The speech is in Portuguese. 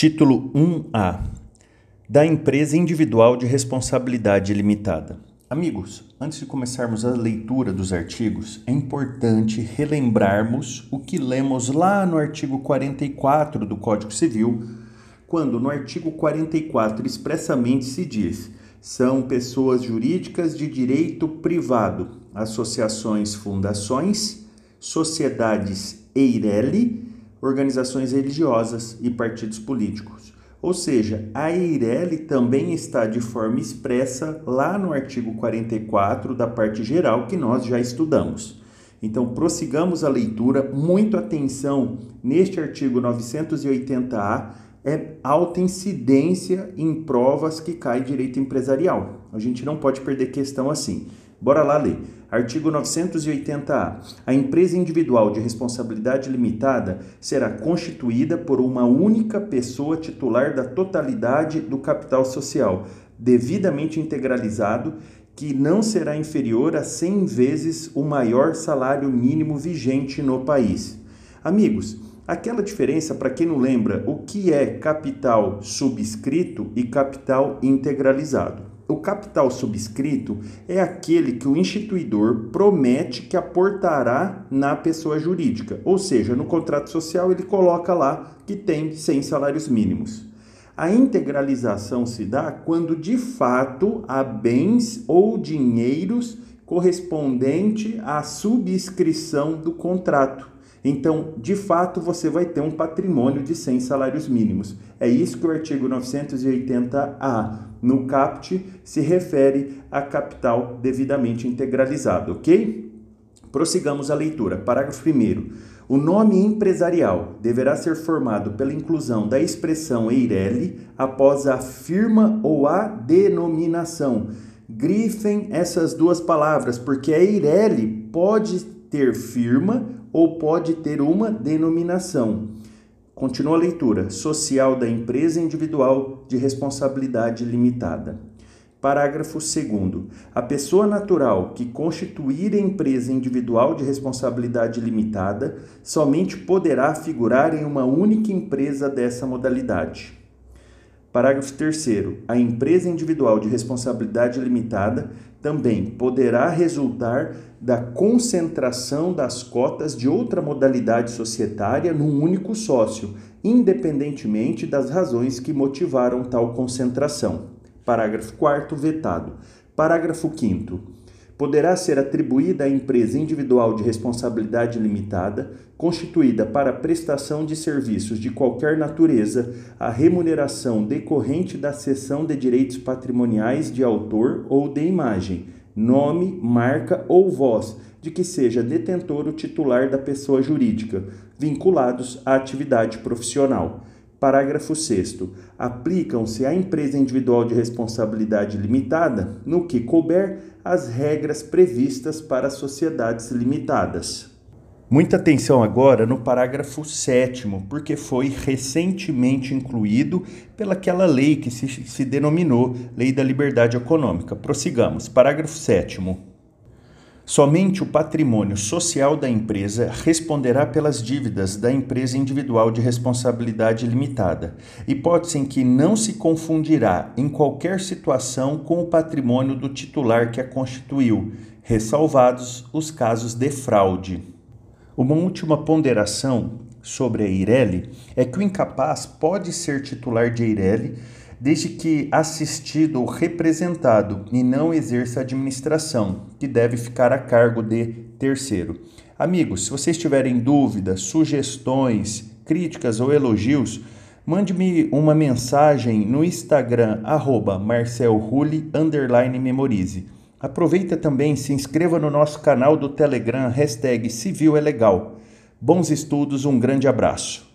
Título 1A da empresa individual de responsabilidade limitada. Amigos, antes de começarmos a leitura dos artigos, é importante relembrarmos o que lemos lá no artigo 44 do Código Civil, quando no artigo 44 expressamente se diz: são pessoas jurídicas de direito privado, associações, fundações, sociedades EIRELI organizações religiosas e partidos políticos. Ou seja, a EIRELI também está de forma expressa lá no artigo 44 da parte geral que nós já estudamos. Então, prossigamos a leitura, muito atenção neste artigo 980A, é alta incidência em provas que cai direito empresarial. A gente não pode perder questão assim. Bora lá ler. Artigo 980-A. A empresa individual de responsabilidade limitada será constituída por uma única pessoa titular da totalidade do capital social, devidamente integralizado, que não será inferior a 100 vezes o maior salário mínimo vigente no país. Amigos, aquela diferença, para quem não lembra, o que é capital subscrito e capital integralizado? O capital subscrito é aquele que o instituidor promete que aportará na pessoa jurídica, ou seja, no contrato social ele coloca lá que tem 100 salários mínimos. A integralização se dá quando de fato há bens ou dinheiros correspondente à subscrição do contrato. Então, de fato, você vai ter um patrimônio de 100 salários mínimos. É isso que o artigo 980-A no CAPT se refere a capital devidamente integralizado, ok? Prossigamos a leitura. Parágrafo 1. O nome empresarial deverá ser formado pela inclusão da expressão EIRELI após a firma ou a denominação. Grifem essas duas palavras, porque a EIRELI pode ter firma ou pode ter uma denominação. Continua a leitura. Social da empresa individual de responsabilidade limitada. Parágrafo 2. A pessoa natural que constituir empresa individual de responsabilidade limitada somente poderá figurar em uma única empresa dessa modalidade. Parágrafo 3. A empresa individual de responsabilidade limitada também poderá resultar da concentração das cotas de outra modalidade societária num único sócio, independentemente das razões que motivaram tal concentração. Parágrafo 4. Vetado. Parágrafo 5 poderá ser atribuída à empresa individual de responsabilidade limitada, constituída para prestação de serviços de qualquer natureza, a remuneração decorrente da cessão de direitos patrimoniais de autor ou de imagem, nome, marca ou voz de que seja detentor o titular da pessoa jurídica, vinculados à atividade profissional Parágrafo 6. Aplicam-se à empresa individual de responsabilidade limitada, no que couber, as regras previstas para sociedades limitadas. Muita atenção agora no parágrafo 7, porque foi recentemente incluído pelaquela lei que se, se denominou Lei da Liberdade Econômica. Prossigamos. Parágrafo 7. Somente o patrimônio social da empresa responderá pelas dívidas da empresa individual de responsabilidade limitada, hipótese em que não se confundirá em qualquer situação com o patrimônio do titular que a constituiu, ressalvados os casos de fraude. Uma última ponderação sobre a Eireli é que o incapaz pode ser titular de Eireli desde que assistido ou representado e não exerça administração, que deve ficar a cargo de terceiro. Amigos, se vocês tiverem dúvidas, sugestões, críticas ou elogios, mande-me uma mensagem no Instagram, arroba memorize. Aproveita também, se inscreva no nosso canal do Telegram, hashtag Civil é Legal. Bons estudos, um grande abraço.